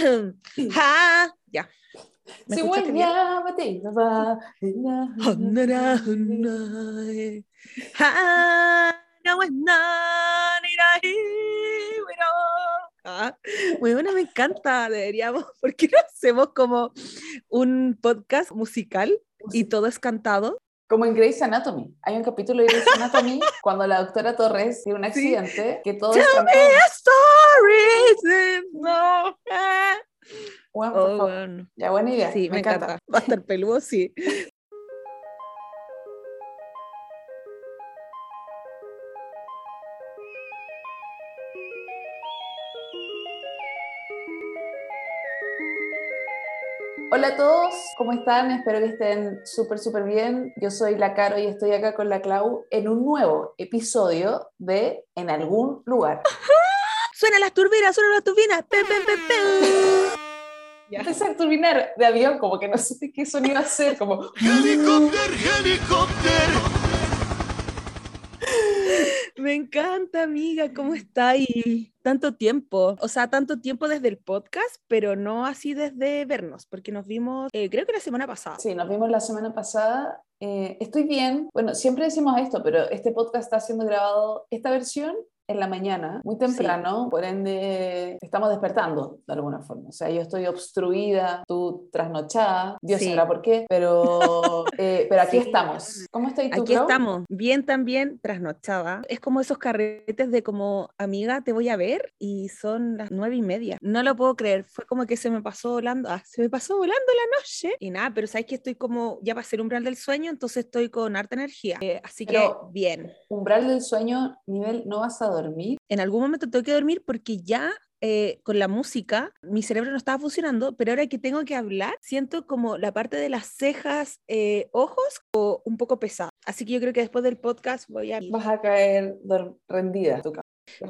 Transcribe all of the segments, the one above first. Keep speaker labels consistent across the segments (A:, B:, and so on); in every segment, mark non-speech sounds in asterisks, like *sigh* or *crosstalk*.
A: *coughs* ja, ya. ¿Me bien?
B: guayaba te
A: Ah, Muy bueno, me encanta. Deberíamos, *laughs* ¿por qué no hacemos como un podcast musical y todo es cantado?
B: Como en Grey's Anatomy. Hay un capítulo de Grey's *laughs* Anatomy cuando la doctora Torres tiene un accidente que todo es
A: Tell me
B: cantado.
A: a story. No.
B: Bueno,
A: Oh, bueno.
B: Ya, buena idea.
A: Sí, me, encanta. Va a estar peludo, sí. *laughs*
B: Hola a todos, ¿cómo están? Espero que estén súper, súper bien. Yo soy la Caro y estoy acá con la Clau en un nuevo episodio de En algún lugar. *laughs*
A: Suenan las turbinas, suenan las turbinas. Pe, pe, pe, pe. Ya.
B: Empecé a turbinar de avión, como que no sé qué sonido hacer, como...
C: Helicóptero, helicóptero.
A: Me encanta, amiga, ¿cómo está? Y tanto tiempo, o sea, tanto tiempo desde el podcast, pero no así desde vernos, porque nos vimos, eh, creo que la semana pasada.
B: Sí, nos vimos la semana pasada. Eh, estoy bien. Bueno, siempre decimos esto, pero este podcast está siendo grabado, esta versión en la mañana, muy temprano, por ende estamos despertando de alguna forma. O sea, yo estoy obstruida, tú trasnochada, Dios
A: Sí.
B: sabrá por qué, pero, *laughs* eh, pero aquí
A: Sí.
B: estamos. ¿Cómo estás tú,
A: Aquí estamos, bien también, trasnochada. Es como esos carretes de como, amiga, te voy a ver y son las nueve y media. No lo puedo creer, fue como que se me pasó volando, ah, se me pasó volando la noche y nada, pero sabes que estoy como, ya pasé el umbral del sueño, entonces estoy con harta energía. Eh, así
B: Pero-
A: que bien.
B: Umbral del sueño, nivel, ¿no vas a dormir?
A: En algún momento tengo que dormir porque ya eh, con la música mi cerebro no estaba funcionando, pero ahora que tengo que hablar, siento como la parte de las cejas, eh, ojos, o un poco pesada. Así que yo creo que después del podcast voy a...
B: Vas a caer rendida. en tu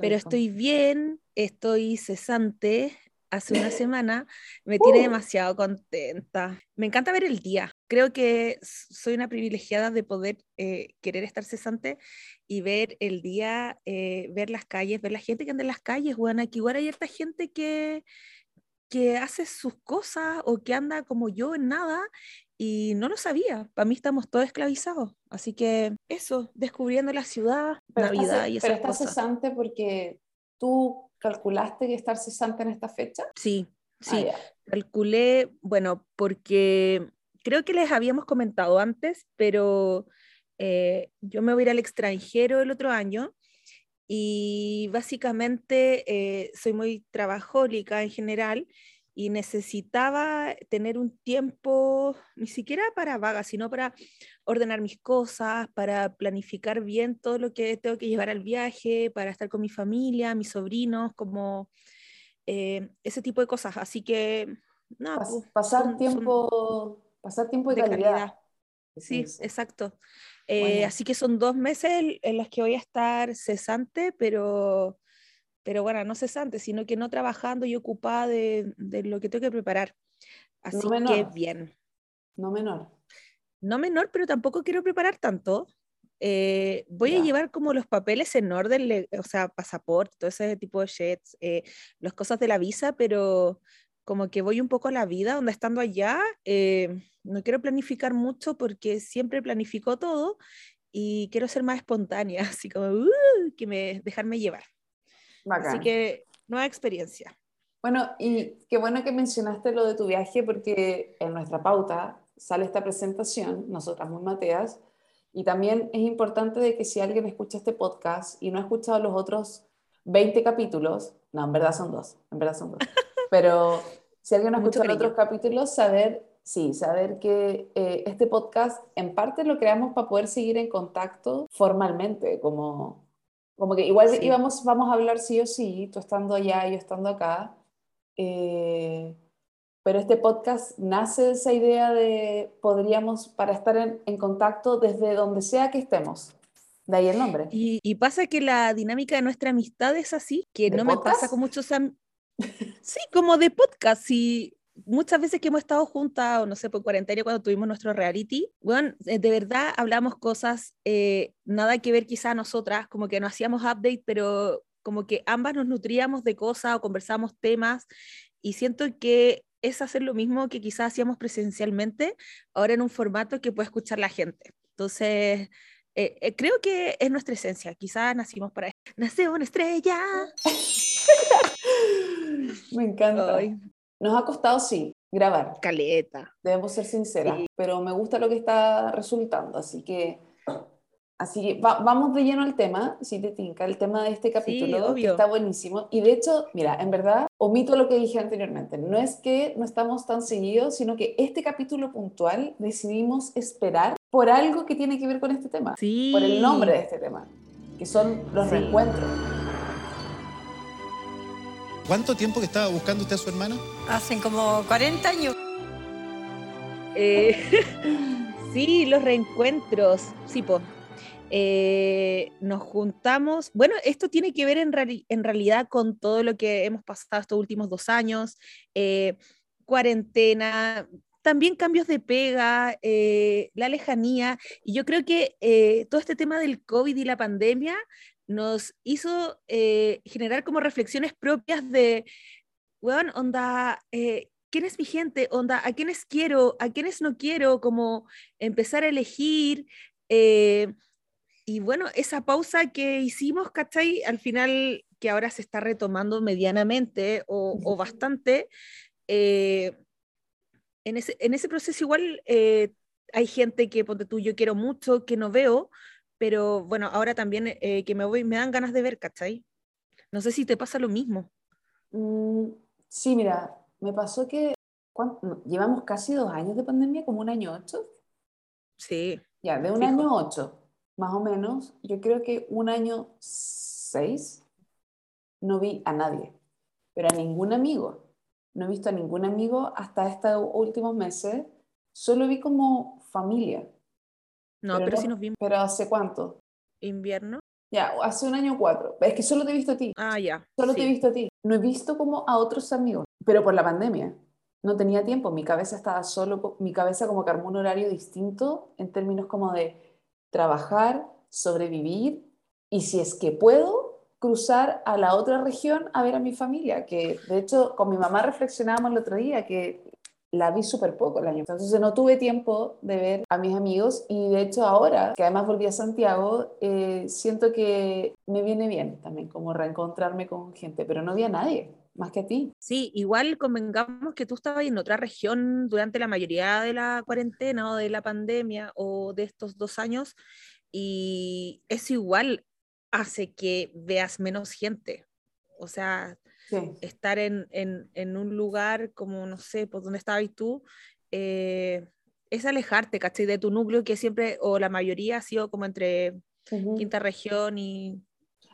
A: Pero estoy bien, estoy cesante. Hace una *laughs* semana me tiene
B: Uh.
A: demasiado contenta. Me encanta ver el día. Creo que soy una privilegiada de poder eh, querer estar cesante y ver el día, eh, ver las calles, ver la gente que anda en las calles, bueno, que igual hay harta gente que, que hace sus cosas o que anda como yo en nada y no lo sabía. Para mí estamos todos esclavizados. Así que eso, descubriendo la ciudad,
B: Pero
A: Navidad
B: estás,
A: y
B: pero
A: esas
B: estás
A: cosas.
B: cesante porque tú calculaste que estar cesante en esta fecha.
A: Sí,
B: Ah,
A: sí.
B: ya.
A: Calculé, bueno, porque creo que les habíamos comentado antes, pero eh, yo me voy a ir al extranjero el otro año y básicamente eh, soy muy trabajólica en general y necesitaba tener un tiempo, ni siquiera para vagas, sino para ordenar mis cosas, para planificar bien todo lo que tengo que llevar al viaje, para estar con mi familia, mis sobrinos, como eh, ese tipo de cosas. Así que, no,
B: Pas-
A: pues,
B: pasar,
A: son- son
B: tiempo, pasar tiempo de,
A: de
B: calidad.
A: calidad. Sí, exacto. Eh,
B: Bueno.
A: Así que son dos meses en- los que voy a estar cesante, pero, pero bueno, no cesante, sino que no trabajando y ocupada de, de lo que tengo que preparar. Así que
B: menor.
A: bien.
B: No menor.
A: No menor, pero tampoco quiero preparar tanto. Eh, voy
B: Ya.
A: a llevar como los papeles en orden, le- o sea, pasaporte, todo ese tipo de shits, eh, las cosas de la visa, pero como que voy un poco a la vida, donde estando allá, eh, no quiero planificar mucho porque siempre planifico todo y quiero ser más espontánea, *laughs* así como "Uh", que me, dejarme llevar.
B: Bacán.
A: Así que nueva experiencia.
B: Bueno, y qué bueno que mencionaste lo de tu viaje porque en nuestra pauta sale esta presentación, nosotras muy mateas, y también es importante de que si alguien escucha este podcast y no ha escuchado los otros 20 capítulos, no, en verdad son dos, en verdad son dos, *laughs* pero si alguien no ha
A: Mucho
B: escuchado los otros capítulos, saber, sí, saber que eh, este podcast en parte lo creamos para poder seguir en contacto formalmente, como, como que igual
A: Sí.
B: íbamos, vamos a hablar sí o sí, tú estando allá yo estando acá, eh, pero este podcast nace de esa idea de podríamos, para estar en, en contacto desde donde sea que estemos. De ahí el nombre.
A: Y, y pasa que la dinámica de nuestra amistad es así, que
B: ¿De
A: no me pasa
B: podcast?
A: con muchos am- Sí, como de podcast. Y muchas veces que hemos estado juntas, o no sé, por cuarentena, cuando tuvimos nuestro reality, bueno, eh, de verdad hablamos cosas, eh, nada que ver quizá a nosotras, como que no hacíamos update, pero como que ambas nos nutríamos de cosas o conversábamos temas y siento que es hacer lo mismo que quizás hacíamos presencialmente, ahora en un formato que puede escuchar la gente. Entonces, eh, eh, creo que es nuestra esencia, quizás nacimos para... *laughs* Nace una estrella. *laughs*
B: Me encanta.
A: Ay,
B: Nos ha costado, sí, grabar.
A: caleta.
B: Debemos ser sinceras, pero me gusta lo que está resultando, así que, así que va- vamos de lleno al tema, si te tinca, el tema de este capítulo, que
A: obvio.
B: está buenísimo. Y de hecho, mira, en verdad, omito lo que dije anteriormente, no es que no estamos tan seguidos, sino que este capítulo puntual decidimos esperar por algo que tiene que ver con este tema,
A: Sí.
B: por el nombre de este tema, que son los
A: Sí.
B: reencuentros.
D: ¿Cuánto tiempo que estaba buscando usted a su hermana?
E: Hacen como 40 años.
A: Eh, *laughs* sí, los reencuentros, sí, po. Eh, nos juntamos, bueno, esto tiene que ver en, reali- en realidad con todo lo que hemos pasado estos últimos dos años, eh, cuarentena, también cambios de pega, eh, la lejanía, y yo creo que eh, todo este tema del COVID y la pandemia nos hizo eh, generar como reflexiones propias de, weón, onda, ¿quién es mi gente? Onda, ¿a quiénes quiero? ¿A quiénes no quiero? Como empezar a elegir. y bueno, esa pausa que hicimos, ¿cachai? Al final, que ahora se está retomando medianamente o, o bastante, en, ese, en ese proceso igual eh, hay gente que, ponte tú, yo quiero mucho, que no veo, pero bueno, ahora también eh, que me voy, me dan ganas de ver, ¿cachai? No sé si te pasa lo mismo.
B: Mm, sí, mira, me pasó que ¿cuán- no, llevamos casi dos años de pandemia, como un año ocho.
A: Sí,
B: Ya, de un
A: Fijo.
B: año ocho, más o menos, yo creo que un año seis no vi a nadie, pero a ningún amigo. No he visto a ningún amigo hasta estos últimos meses. Solo vi como familia.
A: no, pero,
B: no-
A: sí nos vimos.
B: Pero ¿hace cuánto?
A: Invierno.
B: Ya, hace un año cuatro. Es que solo te he visto a ti.
A: Ah, ya.
B: Solo te he visto a ti. No he visto como a otros amigos, pero por la pandemia. No tenía tiempo, mi cabeza estaba solo, mi cabeza como que armó un horario distinto en términos como de trabajar, sobrevivir y si es que puedo, cruzar a la otra región a ver a mi familia, que de hecho con mi mamá reflexionábamos el otro día que la vi súper poco el año. Entonces no tuve tiempo de ver a mis amigos y de hecho ahora, que además volví a Santiago, eh, siento que me viene bien también como reencontrarme con gente, pero no vi a nadie, más que a ti.
A: Sí, igual convengamos que tú estabas en otra región durante la mayoría de la cuarentena o de la pandemia o de estos dos años y eso igual hace que veas menos gente. O sea,
B: Sí.
A: estar en, en- en un lugar como, no sé, por donde estabas tú, eh, es alejarte, ¿cachai? De tu núcleo que siempre, o la mayoría ha sido como entre
B: Ujú.
A: quinta región y...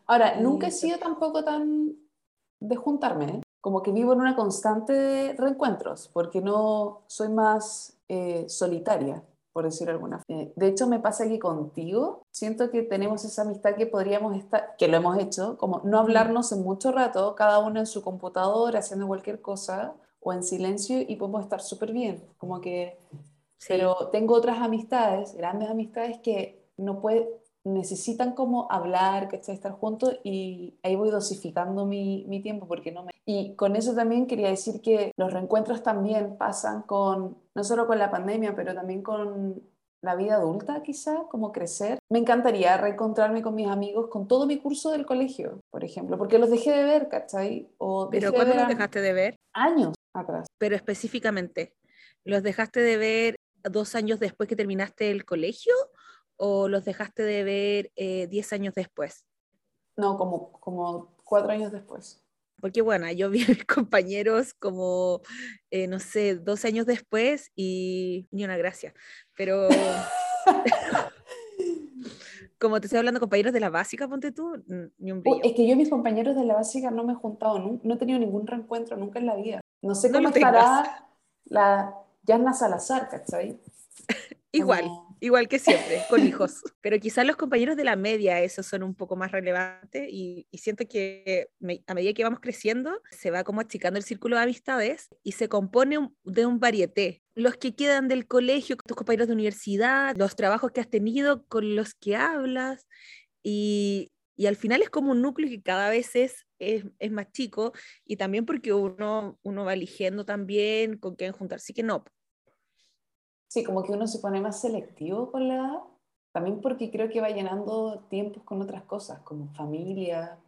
B: Ahora,
A: y
B: nunca he sido tampoco tan de juntarme, ¿eh? como que vivo en una constante de reencuentros, porque no soy más eh, solitaria, por decirlo alguna forma. Eh, de hecho, me pasa que contigo siento que tenemos esa amistad que podríamos estar, que lo hemos hecho, como no hablarnos en mucho rato, cada uno en su computador haciendo cualquier cosa o en silencio y podemos estar súper bien, como que
A: sí,
B: pero tengo otras amistades, grandes amistades que no puede, necesitan como hablar, que estar juntos y ahí voy dosificando mi, mi tiempo porque no me... Y con eso también quería decir que los reencuentros también pasan con, no solo con la pandemia, pero también con la vida adulta quizá, como crecer. Me encantaría reencontrarme con mis amigos con todo mi curso del colegio, por ejemplo, porque los dejé de ver, ¿cachai? O
A: pero
B: de
A: ¿cuándo los dejaste de ver?
B: años atrás.
A: pero específicamente, ¿los dejaste de ver dos años después que terminaste el colegio o los dejaste de ver eh, diez años después?
B: No, como, como cuatro años después.
A: Porque bueno, yo vi a mis *laughs* compañeros como, eh, no sé, 12 años después y ni una gracia, pero *laughs* como te estoy hablando compañeros de la básica, ponte tú, ni un brillo.
B: es que yo y mis compañeros de la básica no me he juntado, nun- no, he tenido ningún reencuentro nunca en la vida. No sé
A: No
B: cómo
A: lo tengas.
B: estará la Yanna Salazar, ¿cachai? *laughs*
A: Igual,
B: Como-
A: igual que siempre, con hijos. *laughs* Pero quizás los compañeros de la media, esos son un poco más relevantes y, y siento que me- a medida que vamos creciendo, se va como achicando el círculo de amistades y se compone un- de un varieté. Los que quedan del colegio, tus compañeros de universidad, los trabajos que has tenido, con los que hablas y Y al final es como un núcleo que cada vez es, es, es más chico y también porque uno, uno va eligiendo también con quién juntarse que no.
B: Sí, como que uno se pone más selectivo con la edad. También porque creo que va llenando tiempos con otras cosas, como familia,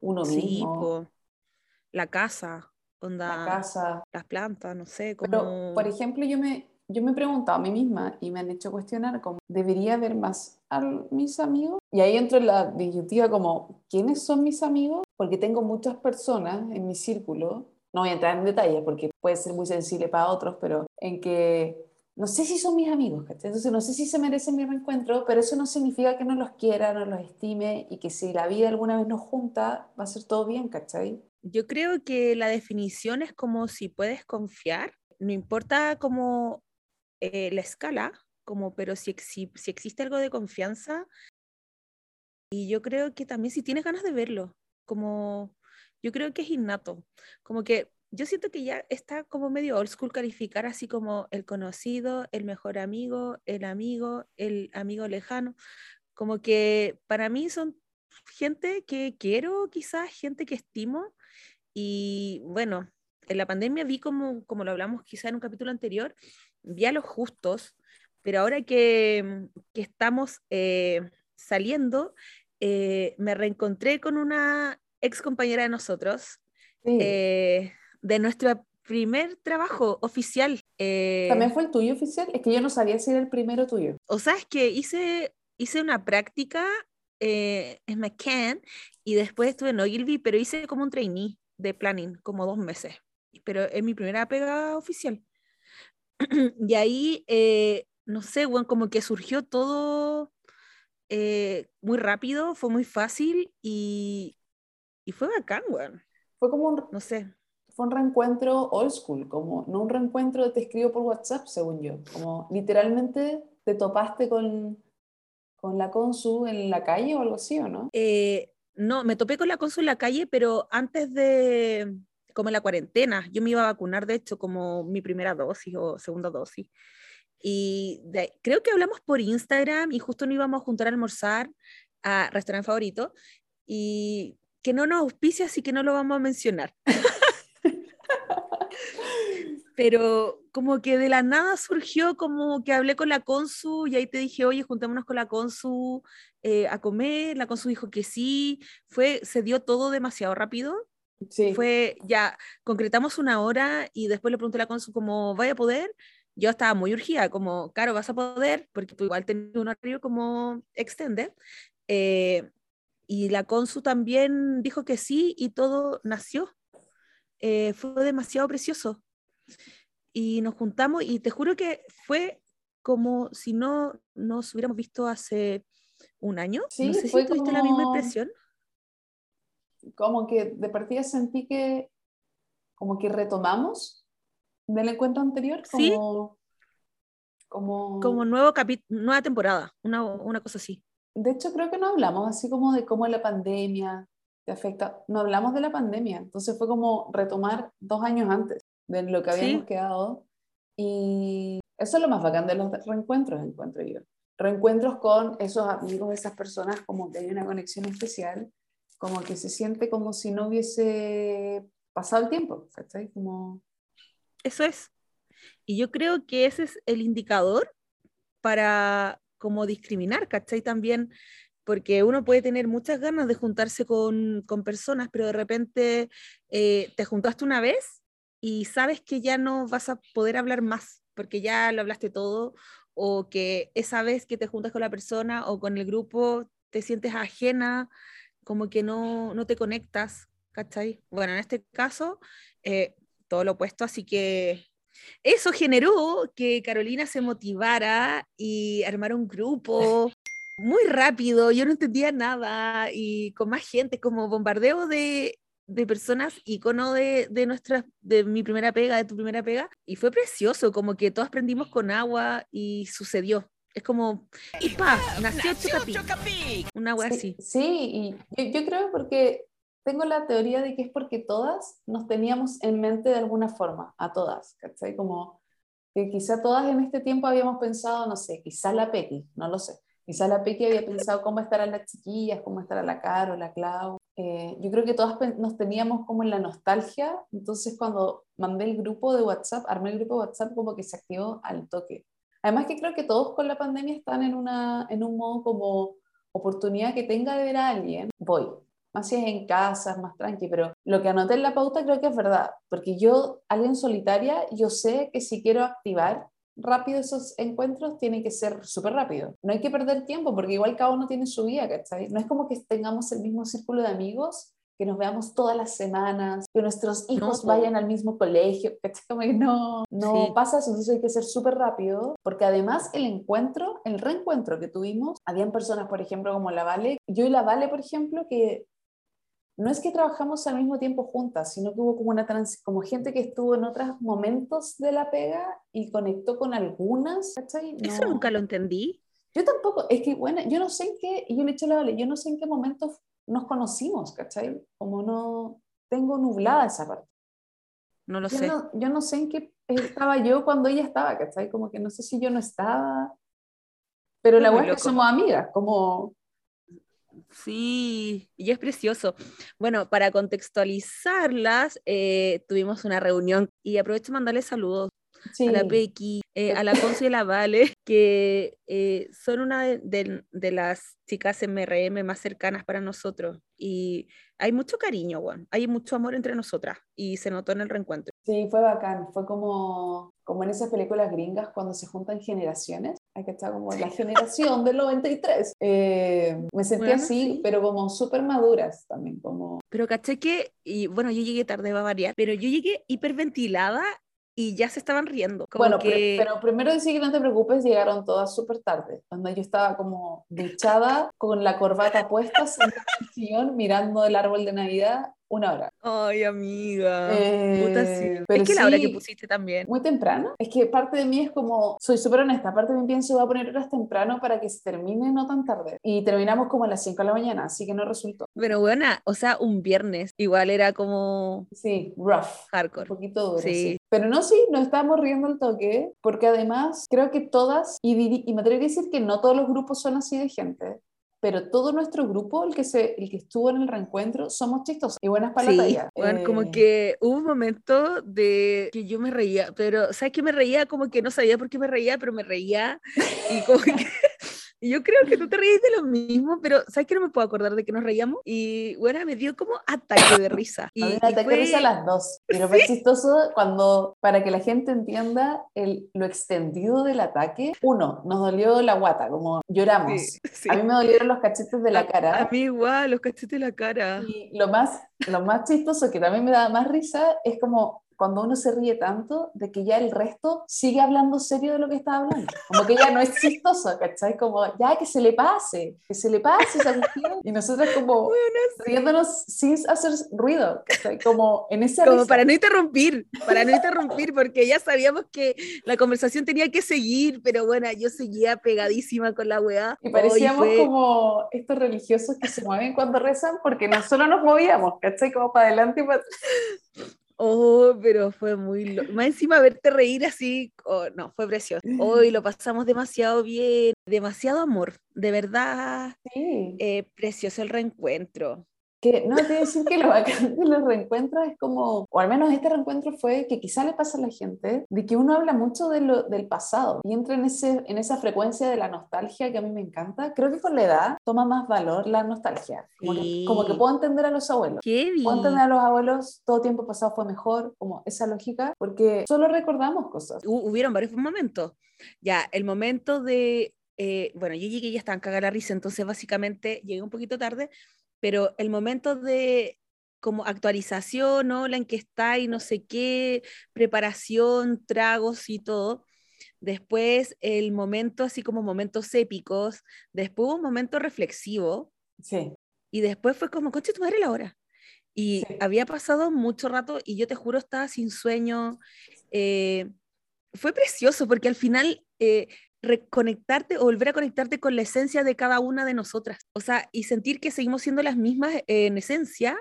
B: uno
A: Sí,
B: mismo,
A: po, la casa,
B: la
A: onda,
B: casa.
A: las plantas, no sé,
B: Pero,
A: como...
B: por ejemplo, yo me, yo me he preguntado a mí misma y me han hecho cuestionar como, ¿debería ver más a mis amigos? Y ahí entro en la disyuntiva como, ¿quiénes son mis amigos? Porque tengo muchas personas en mi círculo, no voy a entrar en detalles porque puede ser muy sensible para otros, pero en que no sé si son mis amigos, ¿cachai? Entonces no sé si se merecen mi reencuentro, pero eso no significa que no los quiera, no los estime y que si la vida alguna vez nos junta, va a ser todo bien, ¿cachai?
A: Yo creo que la definición es como si puedes confiar, no importa como eh, la escala, como, pero si, exi- si existe algo de confianza, y yo creo que también si tienes ganas de verlo, como yo creo que es innato, como que yo siento que ya está como medio old school calificar así como el conocido, el mejor amigo, el amigo, el amigo lejano, como que para mí son gente que quiero, quizás gente que estimo, y bueno, en la pandemia vi como, como lo hablamos quizá en un capítulo anterior, vi a los justos, pero ahora que, que estamos eh, saliendo, eh, me reencontré con una ex compañera de nosotros,
B: Sí.
A: eh, de nuestro primer trabajo oficial. eh,
B: ¿También fue el tuyo oficial? Es que yo no sabía si era el primero tuyo.
A: o sea, es que hice, hice una práctica eh, en McCann y después estuve en Ogilvy, pero hice como un trainee de planning, como dos meses. Pero es mi primera pega oficial. *clears throat* y ahí, eh, no sé, bueno, como que surgió todo eh, muy rápido, fue muy fácil y, y fue bacán, weón.
B: Fue como un,
A: No sé.
B: Fue un reencuentro old school, como no un reencuentro de te escribo por WhatsApp, según yo. Como literalmente te topaste con, con la consu en la calle o algo así, ¿o no?
A: Eh, no, me topé con la consul en la calle, pero antes de, como en la cuarentena, yo me iba a vacunar, de hecho, como mi primera dosis o segunda dosis. Y de- creo que hablamos por Instagram y justo nos íbamos a juntar a almorzar a restaurante favorito y que no nos auspicia, así que no lo vamos a mencionar. *laughs* Pero como que de la nada surgió como que hablé con la consu y ahí te dije, oye, juntémonos con la consu eh, a comer, la consu dijo que sí, fue, se dio todo demasiado rápido,
B: Sí.
A: fue, ya, concretamos una hora y después le pregunté a la consu como, ¿vaya a poder? Yo estaba muy urgida, como, claro, vas a poder, porque tú igual tenías un horario como extended. eh, y la consu también dijo que sí y todo nació. Eh, fue demasiado precioso. Y nos juntamos y te juro que fue como si no nos hubiéramos visto hace un año.
B: Sí,
A: no sé si
B: fue
A: tuviste la misma
B: como-
A: impresión.
B: Como que de partida sentí que como que retomamos del encuentro anterior,
A: Sí.
B: como, como,
A: Como nuevo capi- nueva temporada, una, una cosa así.
B: de hecho creo que no hablamos así como de cómo la pandemia te afecta, no hablamos de la pandemia, entonces fue como retomar dos años antes de lo que habíamos
A: Sí.
B: quedado y eso es lo más bacán de los reencuentros, encuentro yo. Reencuentros con esos amigos, esas personas como que hay una conexión especial, como que se siente como si no hubiese pasado el tiempo, ¿cachai? Como,
A: Eso es. Y yo creo que ese es el indicador para como discriminar, ¿cachai? También, porque uno puede tener muchas ganas de juntarse con, con personas, pero de repente eh, te juntaste una vez y sabes que ya no vas a poder hablar más, porque ya lo hablaste todo, o que esa vez que te juntas con la persona o con el grupo te sientes ajena, como que no, no te conectas, ¿cachai? Bueno, en este caso, eh, todo lo opuesto, así que eso generó que Carolina se motivara y armara un grupo muy rápido, yo no entendía nada y con más gente, como bombardeo de, de personas, icono de, de nuestra, de mi primera pega, de tu primera pega, y fue precioso, como que todos prendimos con agua y sucedió. Es como, y pa, nació Chocapic, una wea
B: Sí,
A: así.
B: sí, y yo, yo creo porque tengo la teoría de que es porque todas nos teníamos en mente de alguna forma, a todas, ¿cachai? Como que quizá todas en este tiempo habíamos pensado, no sé, quizá la Peti, no lo sé, Quizá la Peque había pensado cómo estarán las chiquillas, cómo estará la Caro, la Clau. Eh, yo creo que todas nos teníamos como en la nostalgia, entonces cuando mandé el grupo de WhatsApp, armé el grupo de WhatsApp como que se activó al toque. Además que creo que todos con la pandemia están en, una, en un modo como oportunidad que tenga de ver a alguien, voy. Más si es en casa, es más tranqui, pero lo que anoté en la pauta creo que es verdad, porque yo, alguien solitaria, yo sé que si quiero activar rápido esos encuentros, tiene que ser súper rápido. No hay que perder tiempo, porque igual cada uno tiene su vida, ¿cachai? No es como que tengamos el mismo círculo de amigos, que nos veamos todas las semanas, que nuestros hijos vayan al mismo colegio, *laughs* ¿cachai? No, no
A: Sí.
B: pasa eso, entonces hay que ser súper rápido, porque además el encuentro, el reencuentro que tuvimos, habían personas, por ejemplo, como la Vale, yo y la Vale, por ejemplo, que no es que trabajamos al mismo tiempo juntas, sino que hubo como una trans, como gente que estuvo en otros momentos de la pega y conectó con algunas, ¿cachai?
A: Eso
B: No.
A: nunca lo entendí.
B: Yo tampoco, es que bueno, yo no sé en qué, y yo le he dicho la Vale, yo no sé en qué momento nos conocimos, ¿cachai? Como no tengo nublada esa parte.
A: No lo
B: Yo
A: sé.
B: no, yo no sé en qué estaba yo cuando ella estaba, ¿cachai? Como que no sé si yo no estaba, pero la verdad es que somos amigas, como,
A: Sí, y es precioso. Bueno, para contextualizarlas, eh, tuvimos una reunión y aprovecho de mandarles saludos
B: sí,
A: a la Pequi, eh, a la Conce y a la Vale, *laughs* que eh, son una de, de- de las chicas MRM más cercanas para nosotros. Y hay mucho cariño, hay mucho amor entre nosotras y se notó en el reencuentro.
B: Sí, fue bacán. Fue como, como en esas películas gringas cuando se juntan generaciones. Hay que estar como la generación del 93. Eh, me sentí
A: Bueno,
B: así,
A: sí.
B: pero como súper maduras también. Como,
A: Pero caché que, y bueno, yo llegué tarde, va a variar, pero yo llegué hiperventilada y ya se estaban riendo. Como
B: bueno,
A: que...
B: pero primero decir que no te preocupes, llegaron todas súper tarde. Cuando yo estaba como duchada, con la corbata puesta, sentada en el sillón, mirando el árbol de Navidad, una hora.
A: Ay, amiga.
B: Eh,
A: Puta, sí.
B: pero
A: es que la hora que pusiste también.
B: Muy temprano. Es que parte de mí es como, soy súper honesta, parte de mí pienso voy a poner horas temprano para que se termine no tan tarde. Y terminamos como a las 5 de la mañana, así que no resultó.
A: Pero bueno, o sea, un viernes igual era como
B: Sí, rough. Un
A: hardcore.
B: poquito duro,
A: Sí.
B: sí. Pero no, sí, nos estábamos riendo el toque, porque además creo que todas, y, y me atrevo a decir que no todos los grupos son así de gente, pero todo nuestro grupo, el que, se, el que estuvo en el reencuentro, somos chistosos y buenas para
A: Sí, bueno, como
B: Eh,
A: que hubo un momento de que yo me reía, pero ¿sabes qué me reía? Como que no sabía por qué me reía, pero me reía y como que... *laughs* Y yo creo que tú te reís de lo mismo, pero ¿sabes que no me puedo acordar de que nos reíamos? Y bueno, me dio como ataque de risa. Y,
B: A mí me
A: y
B: ataqué
A: fue-
B: risa a las dos. Pero fue chistoso cuando, para que la gente entienda el, lo extendido del ataque, uno, nos dolió la guata, como lloramos.
A: Sí, sí.
B: A mí me dolieron los cachetes de la
A: A-
B: cara.
A: A mí igual, los cachetes de la cara.
B: Y lo más, lo más chistoso, que también me da más risa, es como cuando uno se ríe tanto de que ya el resto sigue hablando serio de lo que está hablando. Como que ya no es chistoso, ¿cachai? Como ya que se le pase, que se le pase esa cuestión. Y nosotros como *laughs* riéndonos sin hacer ruido, ¿cachai? Como en esa
A: Como
B: risa.
A: para no interrumpir, para no interrumpir, porque ya sabíamos que la conversación tenía que seguir, pero bueno, yo seguía pegadísima con la weá.
B: Y
A: Oh,
B: parecíamos como estos religiosos que se mueven cuando rezan porque no solo nos movíamos, ¿cachai? Como para adelante y para.
A: Oh, pero fue muy... lo- Más encima verte reír así, oh, no, fue precioso. *laughs* Hoy lo pasamos demasiado bien, demasiado amor, de verdad,
B: Sí.
A: eh, precioso el reencuentro.
B: Que no te voy a decir que lo bacán de los reencuentros es como, o al menos este reencuentro fue que quizá le pasa a la gente, de que uno habla mucho de lo, del pasado y entra en, ese, en esa frecuencia de la nostalgia que a mí me encanta. Creo que con la edad toma más valor la nostalgia. Como,
A: Sí.
B: que, como que puedo entender a los abuelos.
A: Qué
B: Puedo entender a los abuelos, todo tiempo pasado fue mejor, como esa lógica, porque solo recordamos cosas.
A: hu- hubieron varios momentos. Ya, el momento de, eh, bueno, yo llegué y ya estaban la risa, entonces básicamente llegué un poquito tarde, pero el momento de como actualización, ¿no? La en que está y no sé qué, preparación, tragos y todo. Después el momento, así como momentos épicos. Después un momento reflexivo.
B: Sí.
A: Y después fue como, coche, tu madre la hora. Y
B: Sí.
A: había pasado mucho rato y yo te juro estaba sin sueño. eh, fue precioso porque al final eh, reconectarte o volver a conectarte con la esencia de cada una de nosotras. O sea, y sentir que seguimos siendo las mismas eh, en esencia,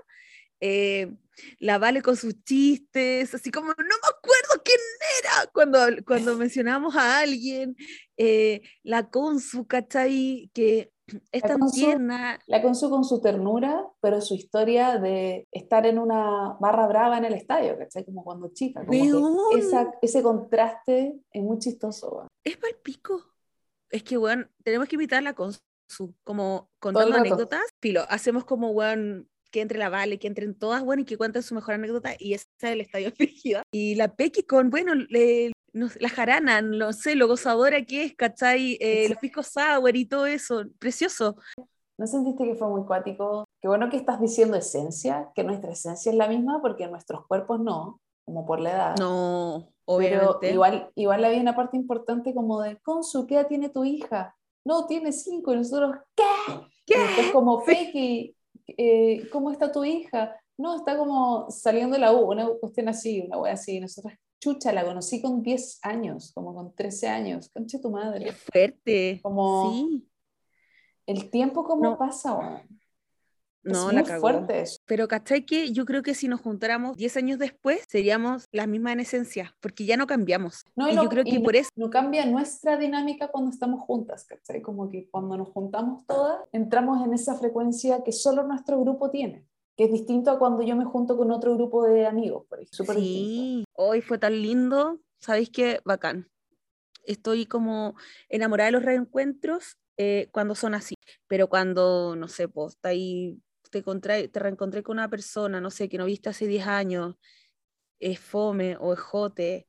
A: eh, la Vale con sus chistes, así como, no me acuerdo quién era cuando, cuando *laughs* mencionamos a alguien, eh, la Consu, ¿cachai? Que es *clears throat*
B: La
A: tan
B: Consu-
A: tierna.
B: La Consu con su ternura, pero su historia de estar en una barra brava en el estadio, ¿cachai? Como cuando chica. Como que esa- ese contraste es muy chistoso.
A: Es para pico. Es que, weón, tenemos que invitarla con su, como contando anécdotas. Filo, hacemos como, weón, que entre la Vale, que entren todas, weón, y que cuenten su mejor anécdota, y esa del Estadio *laughs* Frígida. Y la Pequi con, bueno, le- no la jarana, no sé, lo gozadora que es, ¿cachai? Eh, los piscos sour y todo eso, precioso.
B: ¿No sentiste que fue muy cuático? Qué bueno que estás diciendo esencia, que nuestra esencia es la misma, porque nuestros cuerpos no, como por la edad.
A: No,
B: Pero
A: obviamente.
B: igual, igual había una parte importante como de, Consu, ¿qué edad tiene tu hija? No, tiene cinco, y nosotros, ¿qué?
A: ¿Qué?
B: Después como, Pequi, eh, ¿cómo está tu hija? No, está como saliendo de la U, una cuestión así, una wea así. y Nosotros, chucha, la conocí con 10 años, como con 13 años. Concha tu
A: Qué
B: madre.
A: fuerte.
B: Como-
A: Sí,
B: El tiempo cómo
A: No.
B: pasa. Es
A: no,
B: muy
A: la cagó.
B: fuerte eso.
A: Pero ¿cachai que yo creo que si nos juntáramos 10 años después, seríamos las mismas en esencia, porque ya no cambiamos.
B: No,
A: y
B: no-
A: yo creo que por eso,
B: no cambia nuestra dinámica cuando estamos juntas, ¿cachai? Como que cuando nos juntamos todas, entramos en esa frecuencia que solo nuestro grupo tiene, que es distinto a cuando yo me junto con otro grupo de amigos, por ejemplo.
A: Sí, hoy fue tan lindo, ¿sabéis qué? Bacán. Estoy como enamorada de los reencuentros eh, cuando son así, pero cuando, no sé, pues, está ahí, te, contra- te reencontré con una persona, no sé, que no viste hace 10 años, es fome o es jote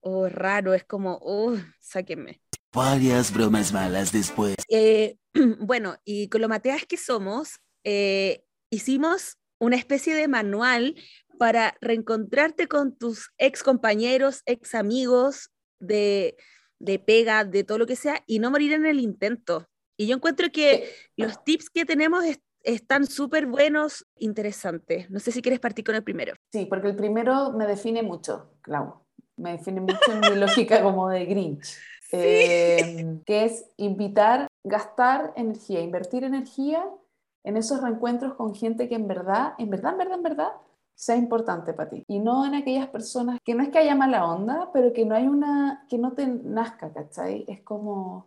A: o es raro, es como, oh, sáquenme.
C: Varias bromas malas después.
A: Eh, *clears throat* bueno, y con lo mateas que somos, eh, hicimos una especie de manual para reencontrarte con tus ex compañeros, ex amigos de, de pega, de todo lo que sea, y no morir en el intento. Y yo encuentro que los tips que tenemos es- están súper buenos, interesantes. No sé si quieres partir con el primero.
B: Sí, porque el primero me define mucho, Clau. Me define mucho en mi *laughs* lógica como de Grinch. Eh, que es invitar, gastar energía, invertir energía en esos reencuentros con gente que en verdad, en verdad, en verdad, en verdad, sea importante para ti. Y no en aquellas personas que no es que haya mala onda, pero que no hay una, que no te nazca, ¿cachai? Es como,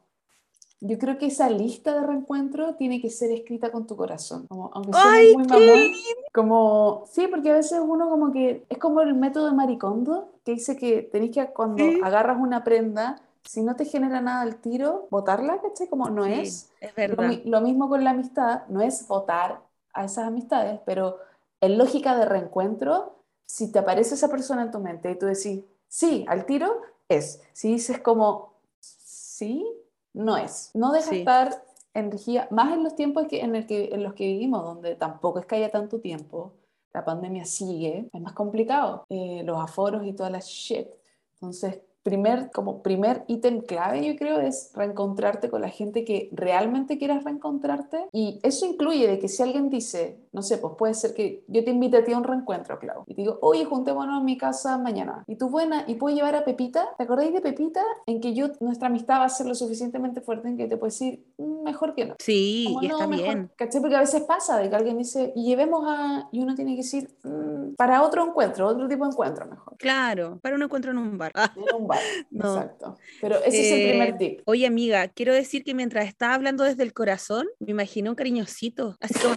B: yo creo que esa lista de reencuentro tiene que ser escrita con tu corazón. Como, aunque
A: ¡Ay,
B: muy mamón, como, sí, porque a veces uno como que, es como el método de Maricondo, que dice que tenés que cuando
A: Sí.
B: agarras una prenda, si no te genera nada al tiro, botarla, ¿cachai? Como no
A: Sí,
B: es.
A: es verdad.
B: lo mismo con la amistad, no es votar a esas amistades, pero en lógica de reencuentro, si te aparece esa persona en tu mente y tú decís, sí, al tiro, es. Si dices como, sí, no es. No deja
A: Sí.
B: estar energía, más en los tiempos que, en, el que, en los que vivimos, donde tampoco es que haya tanto tiempo, la pandemia sigue, es más complicado, eh, los aforos y toda la shit. Entonces, primer, como primer ítem clave, yo creo, es reencontrarte con la gente que realmente quieras reencontrarte. Y eso incluye de que si alguien dice, no sé, pues puede ser que yo te invite a ti a un reencuentro, Clau, y te digo, oye, juntémonos en mi casa mañana. Y tú, buena, y puedo llevar a Pepita. ¿Te acordáis de Pepita? En que yo, nuestra amistad va a ser lo suficientemente fuerte en que te puedo decir, "Mm, mejor que no.
A: Sí,
B: Como,
A: y
B: no,
A: está
B: mejor,
A: bien.
B: Porque a veces pasa de que alguien dice, y llevemos a, y uno tiene que decir, "Mm, para otro encuentro, otro tipo de encuentro mejor.
A: Claro, para un encuentro en un bar. Ah,
B: En un bar, *laughs*
A: No.
B: exacto. Pero ese es el primer
A: Eh,
B: tip.
A: Oye, amiga, quiero decir que mientras estaba hablando desde el corazón, me imaginé un cariñosito, así como,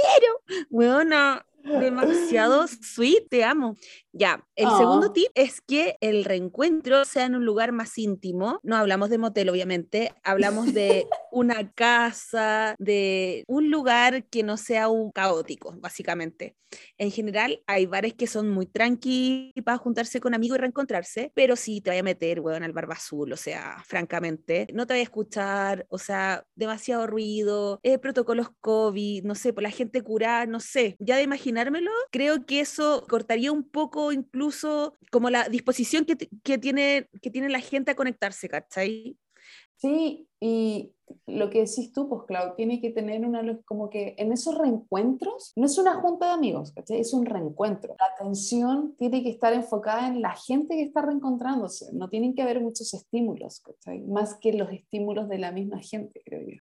A: ¡te quiero! Weona, demasiado sweet, te amo. Ya, el segundo
B: Ah.
A: tip es que el reencuentro sea en un lugar más íntimo. No hablamos de motel, obviamente, hablamos de *laughs* una casa, de un lugar que no sea un caótico, básicamente. En general, hay bares que son muy tranquilos para juntarse con amigos y reencontrarse, pero sí te vaya a meter, weón, al barba azul, o sea, francamente, no te vaya a escuchar, o sea, demasiado ruido, eh, protocolos COVID, no sé, por la gente curada, no sé, ya de imaginármelo, creo que eso cortaría un poco incluso como la disposición que, que tiene, que tiene la gente a conectarse, ¿cachai?
B: Sí, y lo que decís tú, pues Clau, tiene que tener una, como que en esos reencuentros, no es una junta de amigos, ¿cachai? Es un reencuentro. La atención tiene que estar enfocada en la gente que está reencontrándose, no tienen que haber muchos estímulos, ¿cachai? Más que los estímulos de la misma gente, creo yo.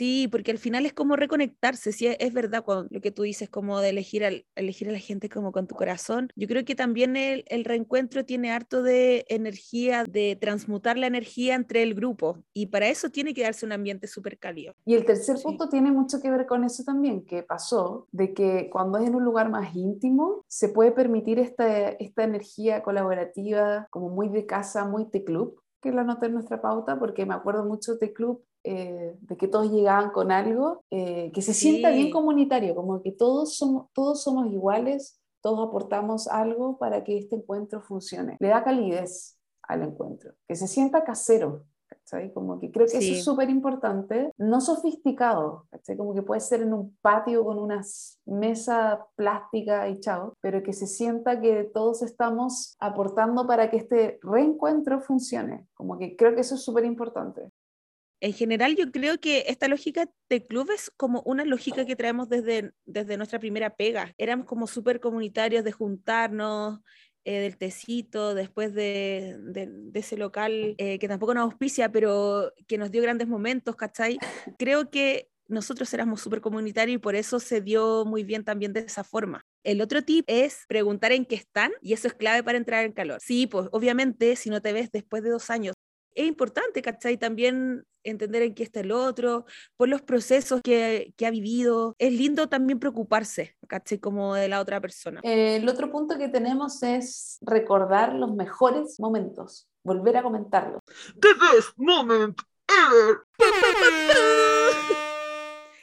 A: Sí, porque al final es como reconectarse, sí, es verdad cuando, lo que tú dices, como de elegir, al, elegir a la gente como con tu corazón. Yo creo que también el, el, reencuentro tiene harto de energía, de transmutar la energía entre el grupo, y para eso tiene que darse un ambiente súper cálido.
B: Y el tercer sí. punto tiene mucho que ver con eso también, que pasó, de que cuando es en un lugar más íntimo, se puede permitir esta, esta energía colaborativa, como muy de casa, muy de club, que la anoté en nuestra pauta, porque me acuerdo mucho de club eh, de que todos llegaban con algo, eh, que se sí. sienta bien comunitario, como que todos somos, todos somos iguales, todos aportamos algo para que este encuentro funcione. Le da calidez al encuentro, que se sienta casero. ¿cachai? Como que creo que sí. eso es súper importante, no sofisticado, ¿cachai? como que puede ser en un patio con una mesa plástica y chao, pero que se sienta que todos estamos aportando para que este reencuentro funcione, como que creo que eso es súper importante
A: en general yo creo que esta lógica de club es como una lógica que traemos desde, desde nuestra primera pega. Éramos como súper comunitarios de juntarnos, eh, del tecito, después de, ese local eh, que tampoco nos auspicia, pero que nos dio grandes momentos, ¿cachai? Creo que nosotros éramos súper comunitarios y por eso se dio muy bien también de esa forma. El otro tip es preguntar en qué están y eso es clave para entrar en calor. Sí, pues obviamente si no te ves después de dos años, es importante, ¿cachai? También entender en qué está el otro, por los procesos que, que, ha vivido. Es lindo también preocuparse, ¿cachai? Como de la otra persona.
B: Eh, el otro punto que tenemos es recordar los mejores momentos, volver a comentarlos.
C: The best moment ever.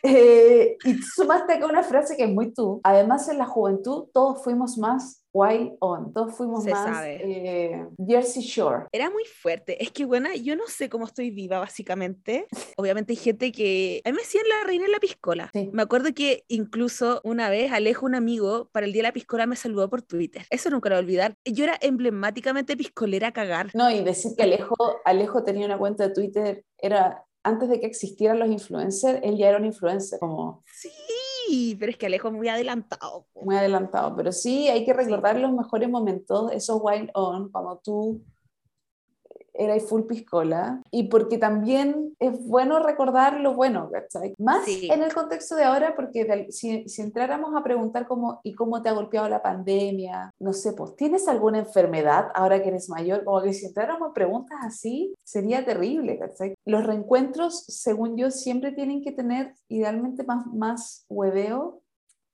B: Eh, y sumaste acá una frase que es muy tú. Además, en la juventud todos fuimos más Wild On, todos fuimos
A: Se
B: más eh, Jersey Shore.
A: Era muy fuerte. Es que, bueno, yo no sé cómo estoy viva, básicamente. *laughs* Obviamente hay gente que... A mí me decían la reina de la piscola.
B: Sí.
A: Me acuerdo que incluso una vez Alejo, un amigo, para el día de la piscola me saludó por Twitter. Eso nunca lo voy a olvidar. Yo era emblemáticamente piscolera a cagar.
B: No, y decir que Alejo, Alejo tenía una cuenta de Twitter era antes de que existieran los influencers, él ya era un influencer. Como...
A: Sí, pero es que Alejo es muy adelantado.
B: Muy adelantado, pero sí, hay que recordar sí. los mejores momentos, esos wild on, cuando tú eras full piscola, y porque también es bueno recordar lo bueno, ¿cachai? Más sí. en el contexto de ahora, porque de, si, si, entráramos a preguntar cómo, ¿y cómo te ha golpeado la pandemia? No sé, pues, ¿tienes alguna enfermedad ahora que eres mayor? Como que si entráramos a preguntas así, sería terrible, ¿cachai? Los reencuentros, según yo, siempre tienen que tener idealmente más, más hueveo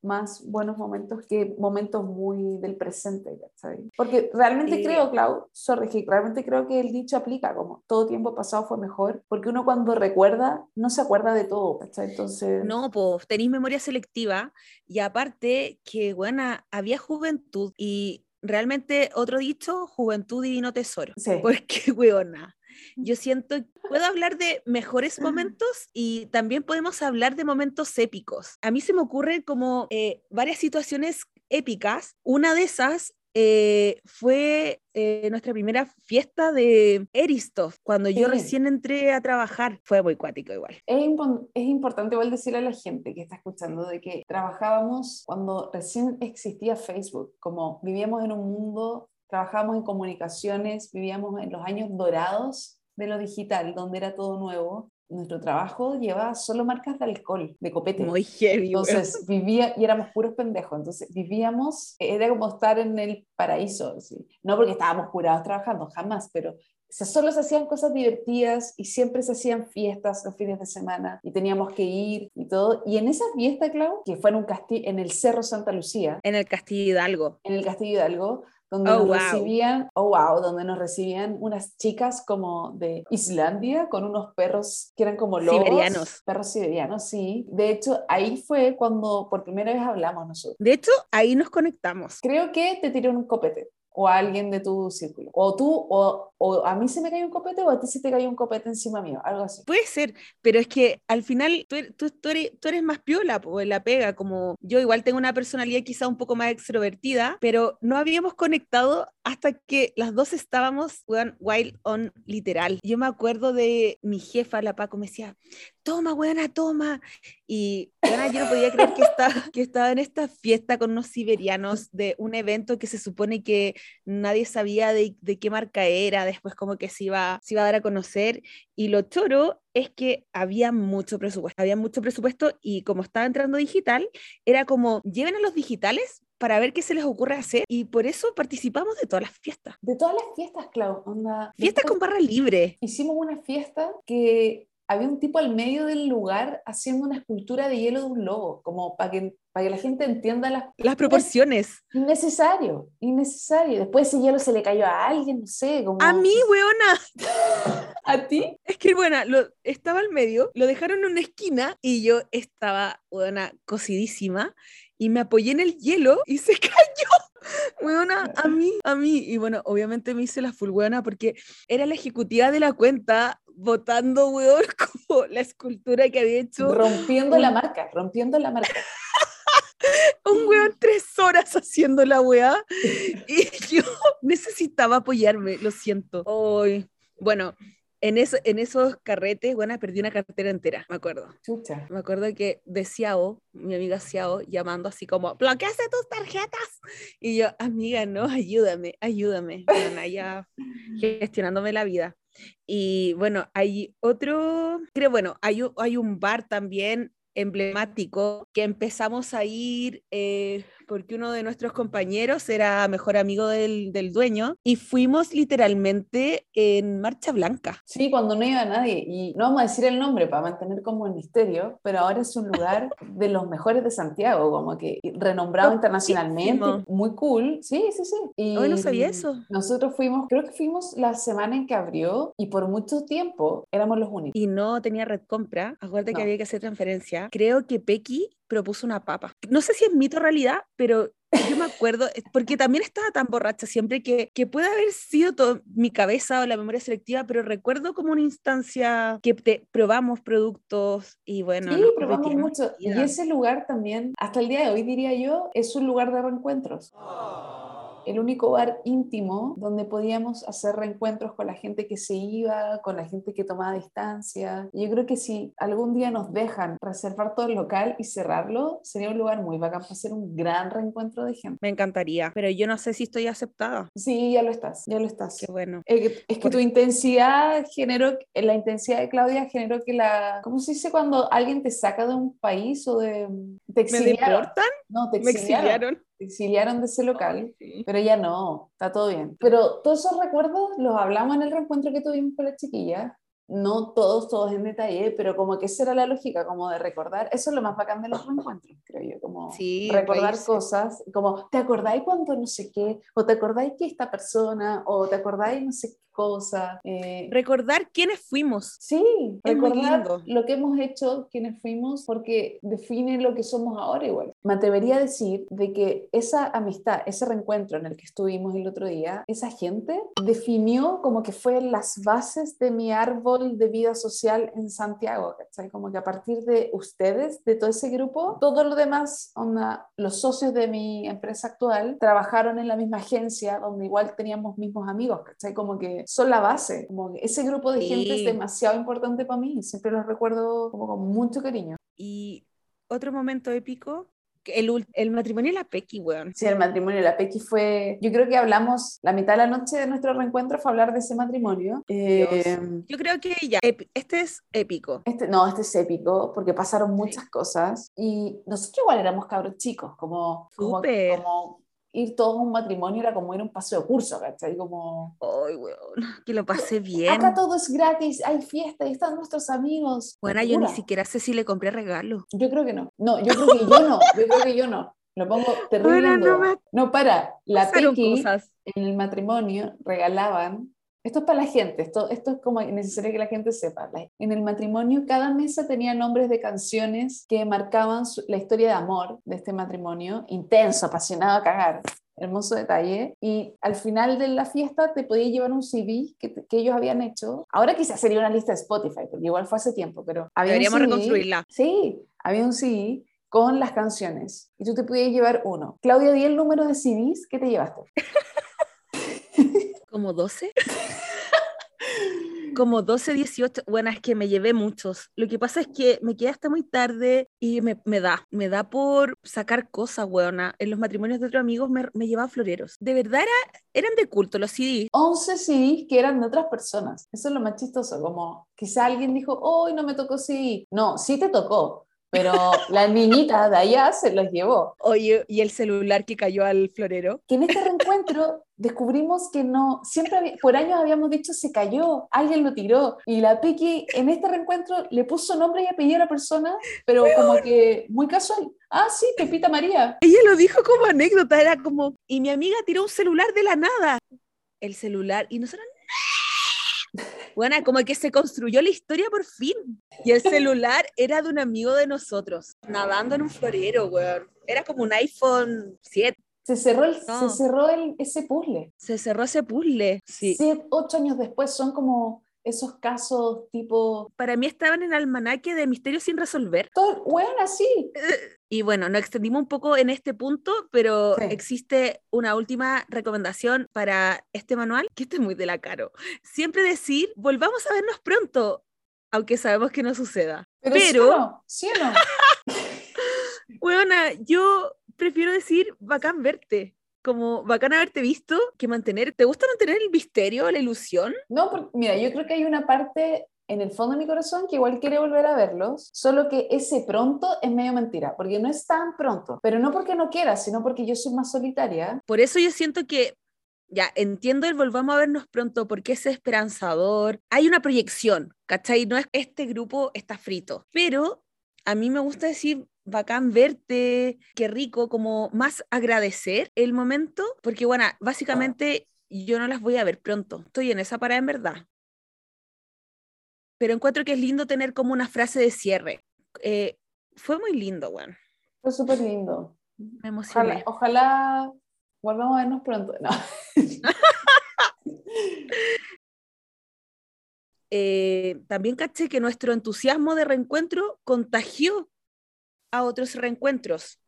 B: más buenos momentos que momentos muy del presente, ¿sabes? Porque realmente creo, Clau, sorry, que realmente creo que el dicho aplica, como todo tiempo pasado fue mejor, porque uno cuando recuerda, no se acuerda de todo, ¿sabes? Entonces...
A: No, pues tenéis memoria selectiva y aparte que, bueno, había juventud y realmente otro dicho, juventud divino tesoro.
B: Sí.
A: Porque, *laughs* weona, yo siento que puedo hablar de mejores momentos y también podemos hablar de momentos épicos. A mí se me ocurren como eh, varias situaciones épicas. Una de esas eh, fue eh, nuestra primera fiesta de Eristoff, cuando yo sí. recién entré a trabajar. Fue muy cuático igual.
B: Es, imp es, importante igual decirle a la gente que está escuchando de que trabajábamos cuando recién existía Facebook, como vivíamos en un mundo trabajábamos en comunicaciones, vivíamos en los años dorados de lo digital, donde era todo nuevo. Nuestro trabajo llevaba solo marcas de alcohol, de copete.
A: Muy heavy.
B: Entonces vivía, y éramos puros pendejos. Entonces vivíamos, era como estar en el paraíso. ¿sí? No porque estábamos curados trabajando, jamás, pero sea, solo se hacían cosas divertidas y siempre se hacían fiestas los fines de semana y teníamos que ir y todo. Y en esa fiesta, Clau, que fue en, un castillo, en el Cerro Santa Lucía.
A: En el Castillo Hidalgo.
B: En el Castillo Hidalgo, donde
A: Oh,
B: nos
A: wow.
B: recibían, oh wow, donde nos recibían unas chicas como de Islandia con unos perros que eran como lobos.
A: Siberianos.
B: Perros siberianos, sí. De hecho, ahí fue cuando por primera vez hablamos nosotros.
A: De hecho, ahí nos conectamos.
B: Creo que te tiré un copete o a alguien de tu círculo. O tú, o, o, a mí se me cayó un copete o a ti se te cayó un copete encima mío, algo así.
A: Puede ser, pero es que al final tú, tú, tú, eres, tú eres, más piola, pues, la pega, como yo igual tengo una personalidad quizá un poco más extrovertida, pero no habíamos conectado hasta que las dos estábamos wild on literal. Yo me acuerdo de mi jefa, la Paco, me decía, toma, buena, toma. Y bueno, yo no podía creer que estaba, *laughs* que estaba en esta fiesta con unos siberianos de un evento que se supone que nadie sabía de, de qué marca era, después como que se iba, se iba a dar a conocer. Y lo choro es que había mucho presupuesto, había mucho presupuesto y como estaba entrando digital, era como, lleven a los digitales para ver qué se les ocurre hacer y por eso participamos de todas las fiestas.
B: De todas las fiestas, Clau, onda.
A: Fiestas con barra libre.
B: Hicimos una fiesta que había un tipo al medio del lugar haciendo una escultura de hielo de un lobo, como para que, para que la gente entienda las
A: Las proporciones.
B: Innecesario, innecesario. Después ese hielo se le cayó a alguien, no sé, como...
A: A mí, weona. *laughs*
B: ¿A ti?
A: Es que, bueno, lo, estaba al medio, lo dejaron en una esquina y yo estaba, weona, cocidísima y me apoyé en el hielo y se *laughs* cayó. Weona, a mí, a mí. Y bueno, obviamente me hice la full weona porque era la ejecutiva de la cuenta votando, weón, *laughs* como la escultura que había hecho
B: Rompiendo la marca, rompiendo la marca. *laughs*
A: un weón tres horas haciendo la weá y *laughs* yo necesitaba apoyarme, lo siento. Ay, bueno, en, eso, en esos carretes, bueno, perdí una cartera entera, me acuerdo.
B: Chucha.
A: Me acuerdo que de Xiao, mi amiga Xiao, llamando así como, bloqueaste tus tarjetas. Y yo, amiga, no, ayúdame, ayúdame. Bueno, ya *laughs* gestionándome la vida. Y bueno, hay otro, creo, bueno, hay, hay un bar también emblemático que empezamos a ir eh, porque uno de nuestros compañeros era mejor amigo del, del dueño y fuimos literalmente en Marcha Blanca.
B: Sí, cuando no iba nadie. Y no vamos a decir el nombre para mantener como el misterio, pero ahora es un lugar de los mejores de Santiago, como que renombrado
A: Topísimo.
B: internacionalmente, muy cool. Sí, sí, sí. Y
A: Ay, no sabía eso.
B: Nosotros fuimos, creo que fuimos la semana en que abrió y por mucho tiempo éramos los únicos.
A: y no tenía red compra, acuérdate
B: No.
A: que había que hacer transferencia. Creo que Pequi propuso una papa. No sé si es mito o realidad, pero yo me acuerdo, porque también estaba tan borracha siempre que, que puede haber sido todo mi cabeza o la memoria selectiva, pero recuerdo como una instancia que te, probamos productos y bueno,
B: Sí, probamos mucho. Y ese lugar también, hasta el día de hoy diría yo, es un lugar de reencuentros. El único bar íntimo donde podíamos hacer reencuentros con la gente que se iba, con la gente que tomaba distancia. Yo creo que si algún día nos dejan reservar todo el local y cerrarlo, sería un lugar muy bacán para hacer un gran reencuentro de gente.
A: Me encantaría, pero yo no sé si estoy aceptada.
B: Sí, ya lo estás, ya lo estás.
A: Qué bueno.
B: Eh, Es que tu intensidad generó, eh, la intensidad de Claudia generó que la, ¿cómo se dice cuando alguien te saca de un país o de, te
A: ¿Me
B: exiliaron?
A: deportan?
B: No, te
A: ¿Me
B: exiliaron.
A: Exiliaron?
B: De ese local,
A: Ay, sí.
B: pero ya no, está todo bien. Pero todos esos recuerdos los hablamos en el reencuentro que tuvimos con la chiquilla. No todos, todos en detalle, pero como que esa era la lógica, como de recordar. Eso es lo más bacán de los reencuentros, creo yo, como
A: Sí,
B: recordar
A: reírse.
B: cosas, como, ¿te acordáis cuando no sé qué? ¿O te acordáis que esta persona? ¿O te acordáis no sé qué cosa? Eh,
A: Recordar quiénes fuimos.
B: Sí,
A: Es
B: recordar lo que hemos hecho, quienes fuimos, porque define lo que somos ahora igual. Me atrevería a decir de que esa amistad, ese reencuentro en el que estuvimos el otro día, esa gente definió como que fue las bases de mi árbol de vida social en Santiago, ¿cachai? Como que a partir de ustedes, de todo ese grupo, todo lo demás, onda, los socios de mi empresa actual trabajaron en la misma agencia donde igual teníamos mismos amigos, ¿cachai? Como que son la base, como ese grupo de gente es demasiado importante para mí, siempre los recuerdo como con mucho cariño.
A: Y otro momento épico, el, el matrimonio de la Pequi, weón.
B: Sí, el matrimonio de la Pequi fue, yo creo que hablamos, la mitad de la noche de nuestro reencuentro fue hablar de ese matrimonio. Eh,
A: Yo creo que ya, este es épico.
B: Este, no, este es épico porque pasaron muchas cosas y nosotros igual éramos cabros chicos, como, como, como ir todos a un matrimonio era como ir a un paseo de curso, ¿cachai? Como,
A: Ay, weón, que lo pasé bien.
B: acá todo es gratis, hay fiesta y están nuestros amigos.
A: Bueno, yo ni siquiera sé si le compré regalo.
B: Yo creo que no. No, yo creo que yo no. Yo creo que yo no. Lo pongo *laughs* terrible.
A: Bueno,
B: en
A: no me
B: No, para. La Pequi
A: cosas.
B: en el matrimonio regalaban. Esto es para la gente, esto, esto es como necesario que la gente sepa. En el matrimonio, cada mesa tenía nombres de canciones que marcaban su- la historia de amor de este matrimonio. Intenso, apasionado a cagar. Hermoso detalle. Y al final de la fiesta te podías llevar un CD que, que ellos habían hecho. Ahora quizás sería una lista de Spotify, porque igual fue hace tiempo, pero había un
A: Deberíamos
B: CD
A: reconstruirla.
B: Sí, había un CD con las canciones y tú te podías llevar uno. Claudia, di el número de CDs que te llevaste. *laughs*
A: Como 12. como 12, 18, bueno, es que me llevé muchos. Lo que pasa es que me quedé hasta muy tarde y me, me da, me da por sacar cosas, weona. En los matrimonios de otros amigos me, me llevaban floreros. De verdad era, eran de culto los CDs.
B: 11 CDs que eran de otras personas. Eso es lo más chistoso, como quizá alguien dijo, hoy no me tocó CD. No, sí te tocó, pero la niñita de allá se los llevó.
A: Oye, y el celular que cayó al florero.
B: Que en este reencuentro descubrimos que no, siempre había- por años habíamos dicho se cayó, alguien lo tiró. Y la Pequi en este reencuentro le puso nombre y apellido a la persona, pero como que muy casual. Ah, sí, Pepita María.
A: Ella lo dijo como anécdota, era como, y mi amiga tiró un celular de la nada. El celular, y nosotros, bueno, como que se construyó la historia por fin. Y el celular *laughs* era de un amigo de nosotros, nadando en un florero, weón. Era como un iPhone 7.
B: Se cerró, el,
A: No.
B: se cerró el, ese puzzle.
A: Se cerró ese puzzle. Sí.
B: Siete, ocho años después son como esos casos tipo,
A: Para mí estaban en el almanaque de misterios sin resolver.
B: todo, bueno, así. *laughs*
A: Y bueno, nos extendimos un poco en este punto, pero
B: Sí.
A: existe una última recomendación para este manual, que este es muy de la caro. Siempre decir, volvamos a vernos pronto, aunque sabemos que no suceda.
B: Pero,
A: Pero-
B: ¿sí o no? ¿Sí o no? *laughs*
A: Bueno, yo prefiero decir bacán verte, como bacán haberte visto, que mantener, ¿te gusta mantener el misterio, la ilusión?
B: No, porque, mira, yo creo que hay una parte en el fondo de mi corazón que igual quiere volver a verlos, solo que ese pronto es medio mentira, porque no es tan pronto, pero no porque no quiera, sino porque yo soy más solitaria.
A: Por eso yo siento que, ya, entiendo el volvamos a vernos pronto porque es esperanzador. Hay una proyección, ¿cachai? No es este grupo está frito, pero a mí me gusta decir bacán verte, qué rico, como más agradecer el momento, porque bueno, básicamente yo no las voy a ver pronto, estoy en esa parada en verdad. Pero encuentro que es lindo tener como una frase de cierre. Eh, fue muy lindo, weón.
B: Fue súper lindo.
A: Me emocioné.
B: Ojalá, ojalá volvamos a vernos pronto. No. *laughs*
A: eh, también caché que nuestro entusiasmo de reencuentro contagió a otros reencuentros.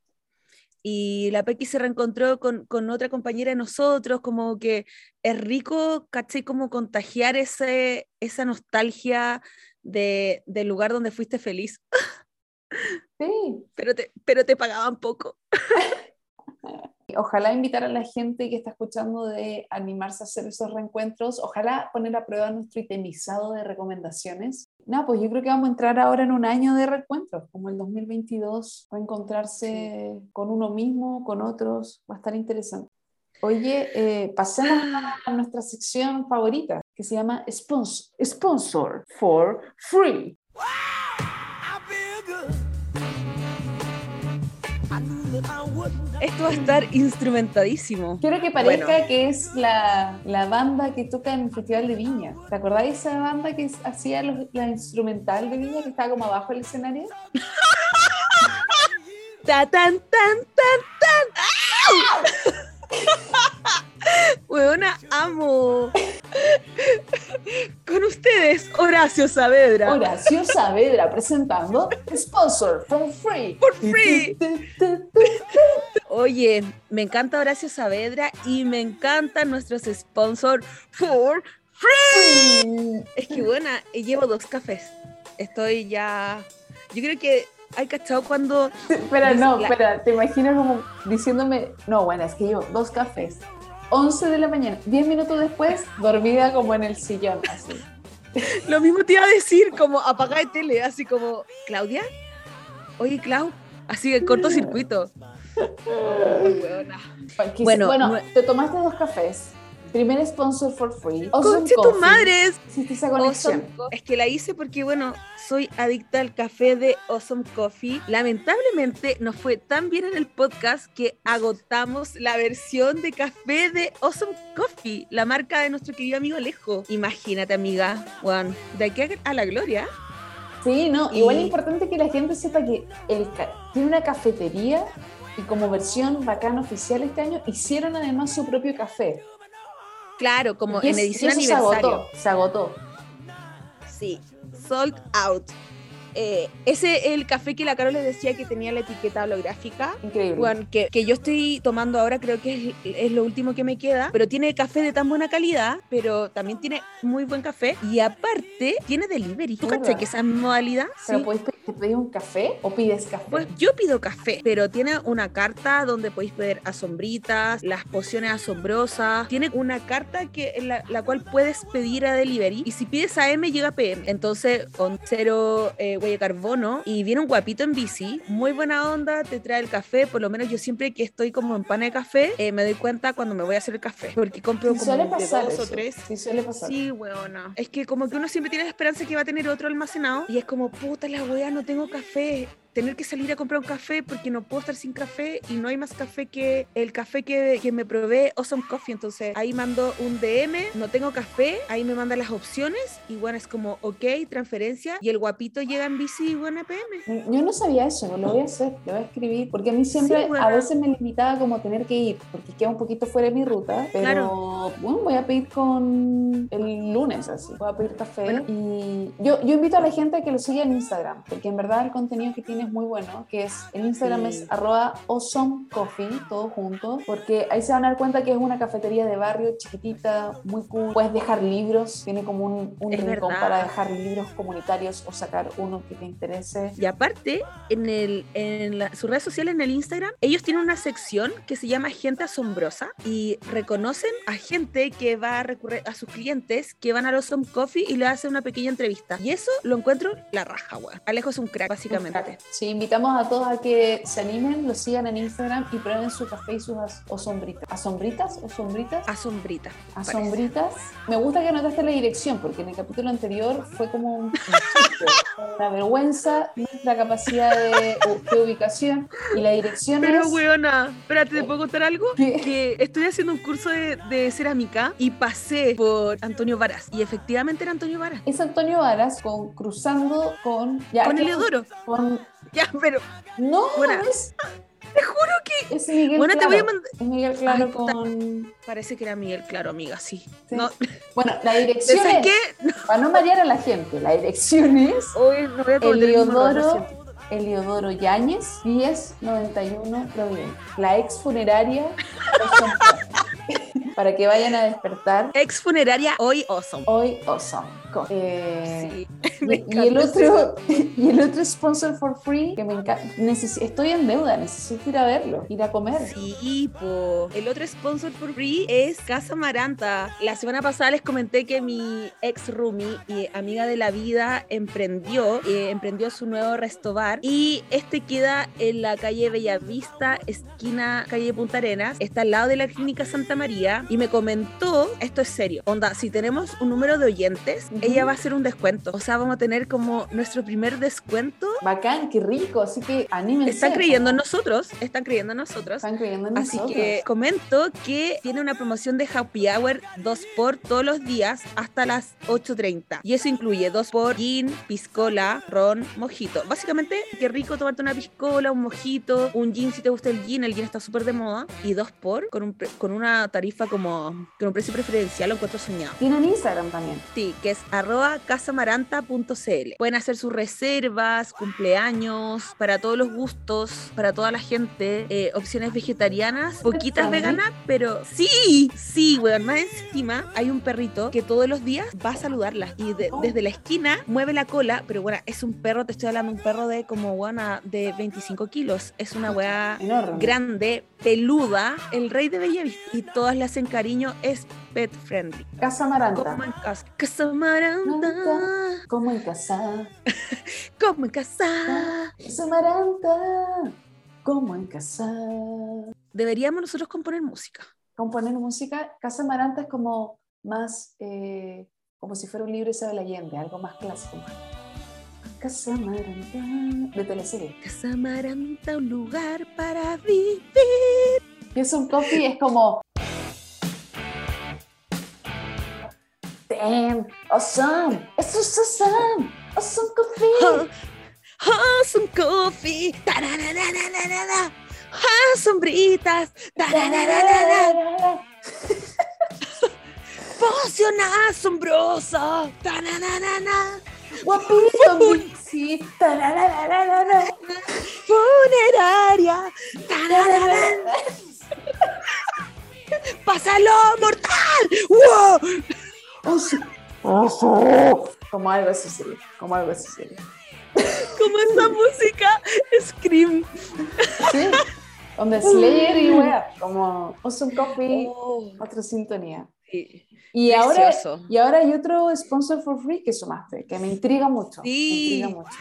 A: Y la Pequi se reencontró con, con otra compañera de nosotros, como que es rico, caché, como contagiar ese, esa nostalgia de, del lugar donde fuiste feliz,
B: Sí. *laughs*
A: pero te, pero te pagaban poco. *laughs*
B: Ojalá invitar a la gente que está escuchando de animarse a hacer esos reencuentros. Ojalá poner a prueba nuestro itemizado de recomendaciones. No, pues yo creo que vamos a entrar ahora en un año de reencuentros, como el 2022. Va a encontrarse con uno mismo, con otros. Va a estar interesante. Oye, eh, pasemos a *gasps* nuestra sección favorita, que se llama Sponsor, Sponsor for Free.
A: Esto va a estar instrumentadísimo.
B: Quiero que parezca
A: Bueno.
B: que es la, la banda que toca en el Festival de Viña. ¿Te acordáis de esa banda que hacía los- la instrumental de Viña, que estaba como abajo del escenario? *laughs*
A: Ta, tan, tan, tan, tan. ¡Au! *laughs* Weona, amo. Con ustedes, Horacio Saavedra.
B: Horacio Saavedra presentando Sponsor for Free.
A: For free. Oye, me encanta Horacio Saavedra y me encantan nuestros sponsors for free. Es que buena, llevo dos cafés. Estoy ya. Yo creo que hay cachado cuando.
B: Espera, no, espera, te imagino como diciéndome, no, bueno, es que yo, dos cafés, 11 de la mañana, 10 minutos después, dormida como en el sillón, así.
A: Lo mismo te iba a decir, como apagar de tele, así como, ¿Claudia? Oye, Clau, así de cortocircuito.
B: Quis-
A: Bueno,
B: Bueno, te tomaste dos cafés. Primer sponsor for free. Awesome
A: ¡Conche tu
B: esa conexión.
A: Awesome. Es que la hice porque, bueno, soy adicta al café de Awesome Coffee. Lamentablemente nos fue tan bien en el podcast que agotamos la versión de café de Awesome Coffee, la marca de nuestro querido amigo Alejo. Imagínate, amiga, Juan, de aquí a- la gloria.
B: Sí, no,
A: Y-
B: igual es importante que la gente sepa que el ca- tiene una cafetería y como versión bacana oficial este año hicieron además su propio café.
A: Claro, como en edición
B: eso
A: aniversario.
B: Se agotó, se agotó.
A: Sí, sold out. eh, ese el café que la Carol les decía que tenía la etiqueta holográfica.
B: Increíble.
A: Bueno, que, que yo estoy tomando ahora, creo que es, es lo último que me queda, pero tiene café de tan buena calidad, pero también tiene muy buen café y aparte tiene delivery. ¿Tú cachai que esa modalidad?
B: ¿Pero
A: Sí.
B: Te pedís un café o pides café?
A: Pues yo pido café, pero tiene una carta donde podéis pedir asombritas, las pociones asombrosas. Tiene una carta que en la, la cual puedes pedir a delivery y si pides AM llega PM. Entonces, con cero eh, huella de carbono y viene un guapito en bici, muy buena onda, te trae el café. Por lo menos yo siempre que estoy como en pana de café, eh, me doy cuenta cuando me voy a hacer el café, porque compro
B: Sí
A: como
B: suele
A: de
B: pasar
A: dos o
B: eso.
A: tres.
B: Sí suele pasar.
A: Sí, weona. Es que como que uno siempre tiene la esperanza que va a tener otro almacenado y es como, puta la wea, no tengo café. Tener que salir a comprar un café porque no puedo estar sin café y no hay más café que el café que, que me provee Awesome Coffee. Entonces ahí mando un DM, no tengo café, ahí me manda las opciones y bueno, es como, ok, transferencia y el guapito llega en bici y bueno, PM.
B: Yo no sabía eso, lo voy a hacer, lo voy a escribir, porque a mí siempre,
A: Sí, bueno.
B: a veces me limitaba como tener que ir, porque queda un poquito fuera de mi ruta, pero
A: Claro.
B: bueno, voy a pedir con el lunes, así, voy a pedir café
A: Bueno.
B: y yo, yo invito a la gente a que lo siga en Instagram, porque en verdad el contenido que tiene es muy bueno, que es, el Instagram
A: Sí.
B: es arroba awesome coffee, todo junto, porque ahí se van a dar cuenta que es una cafetería de barrio chiquitita, muy cool, puedes dejar libros, tiene como un, un rincón
A: verdad.
B: para dejar libros comunitarios o sacar uno que te interese.
A: Y aparte, en, el, en la- sus redes sociales, en el Instagram, ellos tienen una sección que se llama Gente Asombrosa y reconocen a gente que va a recurrir a sus clientes que van a los Awesome Coffee y le hacen una pequeña entrevista. Y eso lo encuentro la raja, weón. Alejo es un crack, básicamente.
B: Sí, invitamos a todos a que se animen, lo sigan en Instagram y prueben su café y sus o sombritas. ¿Asombritas o sombritas?
A: Asombrita.
B: Asombritas. Me gusta que anotaste la dirección porque en el capítulo anterior fue como un, una vergüenza nuestra capacidad de, de ubicación y la dirección
A: Pero,
B: es...
A: weona, espérate, ¿te puedo contar algo?
B: ¿Qué?
A: Que estoy haciendo un curso de, de cerámica y pasé por Antonio Varas. Y efectivamente era Antonio Varas.
B: Es Antonio Varas con, cruzando con... Ya,
A: Con
B: ¿qué?
A: Eleodoro.
B: Con,
A: Ya, pero
B: no,
A: Buena.
B: no es,
A: te juro que.
B: es Miguel
A: Bueno, te voy a
B: Claro.
A: mandar.
B: Es Miguel Claro
A: Ay,
B: con...
A: Parece que era Miguel, claro, amiga, sí.
B: Sí.
A: No,
B: Bueno, la dirección
A: ¿sabes
B: es...
A: qué?
B: Para no marear a la gente, la dirección es
A: Hoy no voy a
B: Eliodoro. Eliodoro Yáñez, 1091 Providencia. La ex funeraria. *laughs* para que vayan a despertar
A: Ex funeraria, hoy awesome.
B: hoy Awesome. Eh,
A: Sí. *laughs*
B: y- el otro *laughs* y el otro sponsor for free que me encanta Necesi- estoy en deuda necesito ir a verlo ir a comer
A: Sí, po. El otro sponsor por free es Casa Maranta. La semana pasada les comenté que mi ex roomie y amiga de la vida emprendió, eh, emprendió su nuevo restobar y este queda en la calle Bellavista, esquina calle Punta Arenas. Está al lado de la clínica Santa María y me comentó, esto es serio, onda, si tenemos un número de oyentes,
B: Ujú.
A: ella va a hacer un descuento. O sea, vamos a tener como nuestro primer descuento.
B: bacán qué rico así que anímense
A: Están creyendo en nosotros, están creyendo en nosotros.
B: están creyendo en
A: Así
B: nosotros
A: que comento que tiene una promoción de Happy Hour 2 por todos los días hasta las 8.30. Y eso incluye 2 por gin, piscola, ron, mojito. Básicamente, qué rico tomarte una piscola, un mojito, un gin si te gusta el gin, el gin está súper de moda. Y 2 por con, un con una tarifa como con un precio preferencial, lo encuentro soñado.
B: tienen Instagram también.
A: Sí, que es arroba casamaranta.cl. Pueden hacer sus reservas, cumpleaños, para todos los gustos, para toda la gente, eh, opciones vegetarianas, poquitas veganas, pero sí, sí, weón, más encima hay un perrito que todos los días va a saludarla y de- desde la esquina mueve la cola, pero bueno, es un perro, te estoy hablando, un perro de como, buena de 25 kilos, es una weá
B: enorme.
A: grande, peluda, el rey de Bellavista. Y todas le hacen cariño, es pet friendly.
B: Casa Maranta
A: Como en casa. Casa Maranta.
B: como en casa *laughs*
A: Como en casa.
B: Casa Maranta como en casa
A: Deberíamos nosotros componer música.
B: componer música Casa Maranta es como más eh, como si fuera un libro de Isabel Allende algo más clásico Casa Maranta de teleserie
A: Casa Maranta, un lugar para vivir.
B: y es un coffee es como Damn, awesome, eso es awesome, awesome coffee.
A: Oh, oh, some coffee. Tarararararara. Ah, sombritas. Tararararara. Poción asombrosa. Tarararara.
B: Guapito, Sí. tararararara.
A: Funeraria. tararara. ¡Pásalo, mortal! ¡Wow!
B: Oso. Como algo así sería. Como algo así sería. *laughs*
A: Como esa música Scream.
B: Sí. Donde Slayer y wea. Como Awesome Coffee.
A: Oh,
B: Otra sintonía.
A: sí.
B: Y ahora, y ahora hay otro sponsor for free que sumaste, que me intriga mucho.
A: Sí.
B: Me intriga mucho.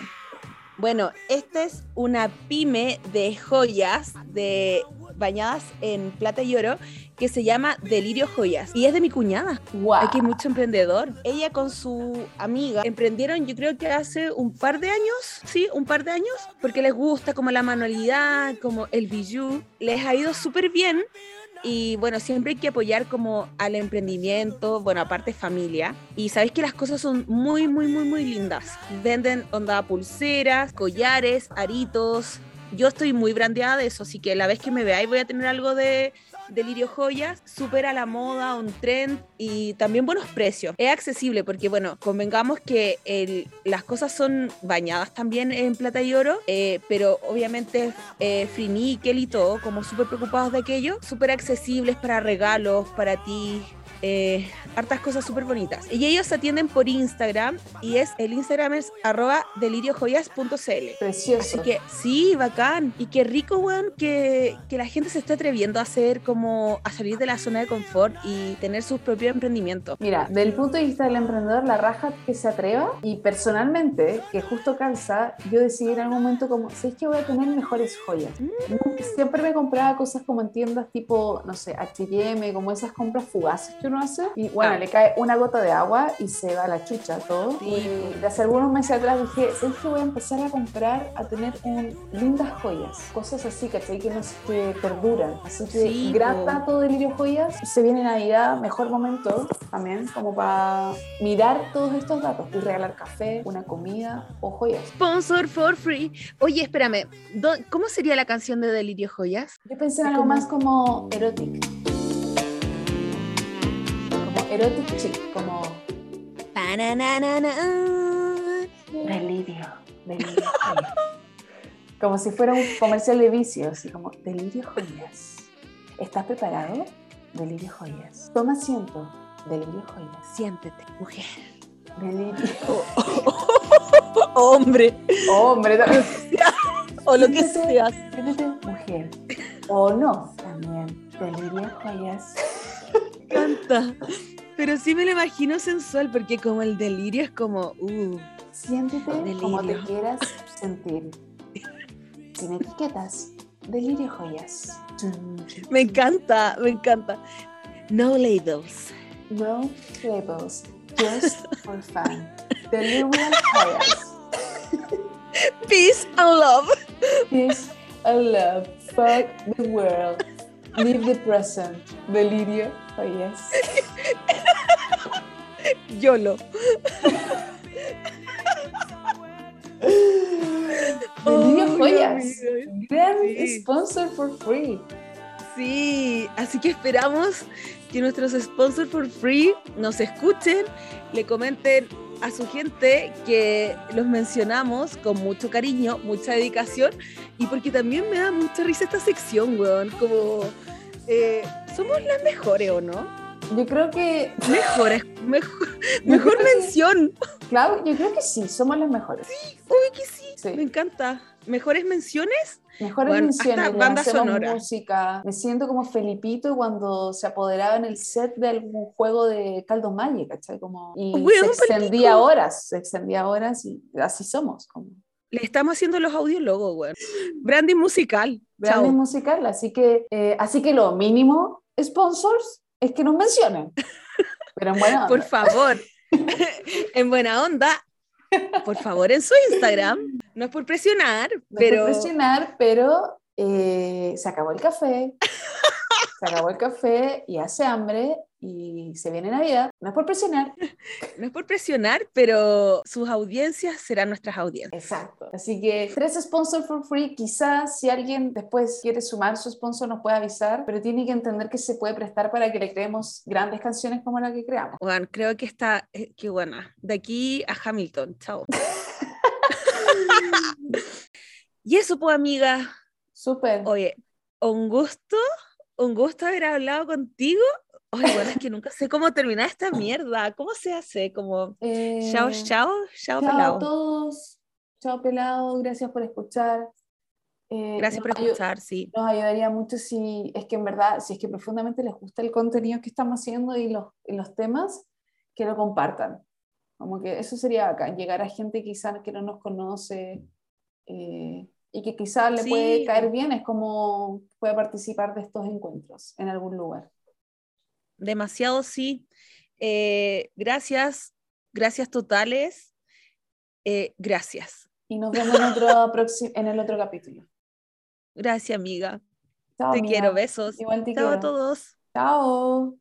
A: Bueno, esta es una pyme de joyas de bañadas en plata y oro que se llama Delirio Joyas y es de mi cuñada.
B: Wow.
A: Aquí hay mucho emprendedor. Ella con su amiga emprendieron, yo creo que hace un par de años, sí, un par de años, porque les gusta como la manualidad, como el bijou. Les ha ido súper bien y bueno, siempre hay que apoyar como al emprendimiento, bueno, aparte familia. Y sabéis que las cosas son muy, muy, muy, muy lindas. Venden onda pulseras, collares, aritos. Yo estoy muy brandeada de eso, así que la vez que me veáis voy a tener algo de Delirio Joyas, súper a la moda, un trend y también buenos precios. Es accesible porque, bueno, convengamos que el- las cosas son bañadas también en plata y oro, eh, pero obviamente eh, free nickel y todo, como súper preocupados de aquello, súper accesibles para regalos, para ti. Eh, hartas cosas súper bonitas. Y ellos atienden por Instagram y es el Instagram es arroba deliriojoyas.cl.
B: Precioso.
A: Así que sí, bacán. Y qué rico, weón, que, que la gente se esté atreviendo a hacer como a salir de la zona de confort y tener sus propios emprendimientos.
B: Mira, del punto de vista del emprendedor, la raja que se atreva y personalmente, que justo calza, yo decidí en algún momento como, ¿sabes que voy a tener mejores joyas? Siempre me compraba cosas como en tiendas tipo, no sé, H&M, como esas compras fugaces que uno hace. Y bueno,
A: Ah.
B: le cae una gota de agua y se va a la chucha todo.
A: Sí.
B: Y de hace algunos meses atrás dije, ¿sabes que voy a empezar a comprar, a tener un, lindas joyas? Cosas así, ¿cachai? Que, no, sé, que perduran. Así que
A: Sí,
B: gran dato de Lirio Joyas. Se viene Navidad, mejor momento también, como para mirar todos estos datos y regalar café, una comida o joyas.
A: Sponsor for free. Oye, espérame, ¿dó- ¿cómo sería la canción de Delirio Joyas?
B: Yo pensé en algo
A: como-
B: más como erotic. Como erotic chic, como delirio, delirio joyas. *laughs* Como si fuera un comercial de vicio, así como delirio joyas. ¿Estás preparado? Delirio joyas. Toma asiento. Delirio joyas.
A: Siéntete, mujer.
B: Delirio. *laughs*
A: Hombre,
B: Hombre, también. *laughs*
A: o lo que seas.
B: siéntete, mujer. O no, también. Delirio joyas.
A: Canta. Pero sí me lo imagino sensual porque como el delirio es como, uh,
B: Siéntete como te quieras sentir. Sin etiquetas. Delirio joyas.
A: me encanta, me encanta. No labels.
B: No labels. Just for fun. Delirio joyas.
A: Peace and love.
B: Peace and love. Fuck the world. Live the present. Delirio joyas.
A: YOLO.
B: Delirio
A: Oh,
B: joyas. Gran
A: Sí.
B: sponsor for free.
A: Sí, así que esperamos que nuestros sponsors for free nos escuchen, le comenten a su gente que los mencionamos con mucho cariño, mucha dedicación y porque también me da mucha risa esta sección, weón, como eh, somos las mejores o no?
B: Yo creo que,
A: Mejores, mejor, mejor
B: creo que-
A: mención.
B: Clau, yo creo que sí, somos las mejores.
A: Uy, que sí,
B: Sí.
A: me encanta. Mejores menciones,
B: Mejores
A: Bueno,
B: menciones,
A: hasta banda sonora.
B: música. Me siento como Felipito cuando se apoderaba en el set de algún juego de Caldo Magic, ¿cachai? Como, y
A: Weón,
B: se extendía horas, se extendía horas y así somos. Como
A: le estamos haciendo los audiólogos, weón. Branding musical.
B: branding
A: Chao.
B: musical. Así que, eh, así que lo mínimo, sponsors, es que nos mencionen. Pero en buena *laughs*
A: por
B: onda.
A: favor, *laughs* en buena onda, por favor, en su Instagram. No es por presionar,
B: No es por
A: pero
B: presionar, pero eh, se acabó el café. se acabó el café y hace hambre y se viene Navidad. No es por presionar. *laughs*
A: no es por presionar, pero sus audiencias serán nuestras audiencias.
B: Exacto. Así que tres sponsors for free. Quizás si alguien después quiere sumar su sponsor nos puede avisar, pero tiene que entender que se puede prestar para que le creemos grandes canciones como la que creamos.
A: Juan, creo que está, eh, qué buena. De aquí a Hamilton, chao. *laughs* Y eso, pues, amiga.
B: Súper.
A: Oye, un gusto, un gusto haber hablado contigo. Oye, bueno, es que nunca sé cómo terminar esta mierda. ¿Cómo se hace? Como,
B: Eh,
A: chao, chao, chao,
B: Chao
A: pelado.
B: a todos. Chao, pelado. Gracias por escuchar. Eh,
A: Gracias por escuchar, sí.
B: Nos ayudaría mucho si es que en verdad, si es que profundamente les gusta el contenido que estamos haciendo y los, y los temas, que lo compartan. Como que eso sería acá, llegar a gente quizás que no nos conoce eh, y que quizás le
A: Sí.
B: puede caer bien, es como puede participar de estos encuentros en algún lugar.
A: Demasiado, sí. Eh, gracias, gracias totales. Eh, gracias.
B: Y nos vemos en, otro *laughs* próximo, en el otro capítulo.
A: Gracias, amiga.
B: Chao,
A: Te
B: amiga.
A: quiero, besos.
B: Igual te
A: Chao a todos.
B: Chao.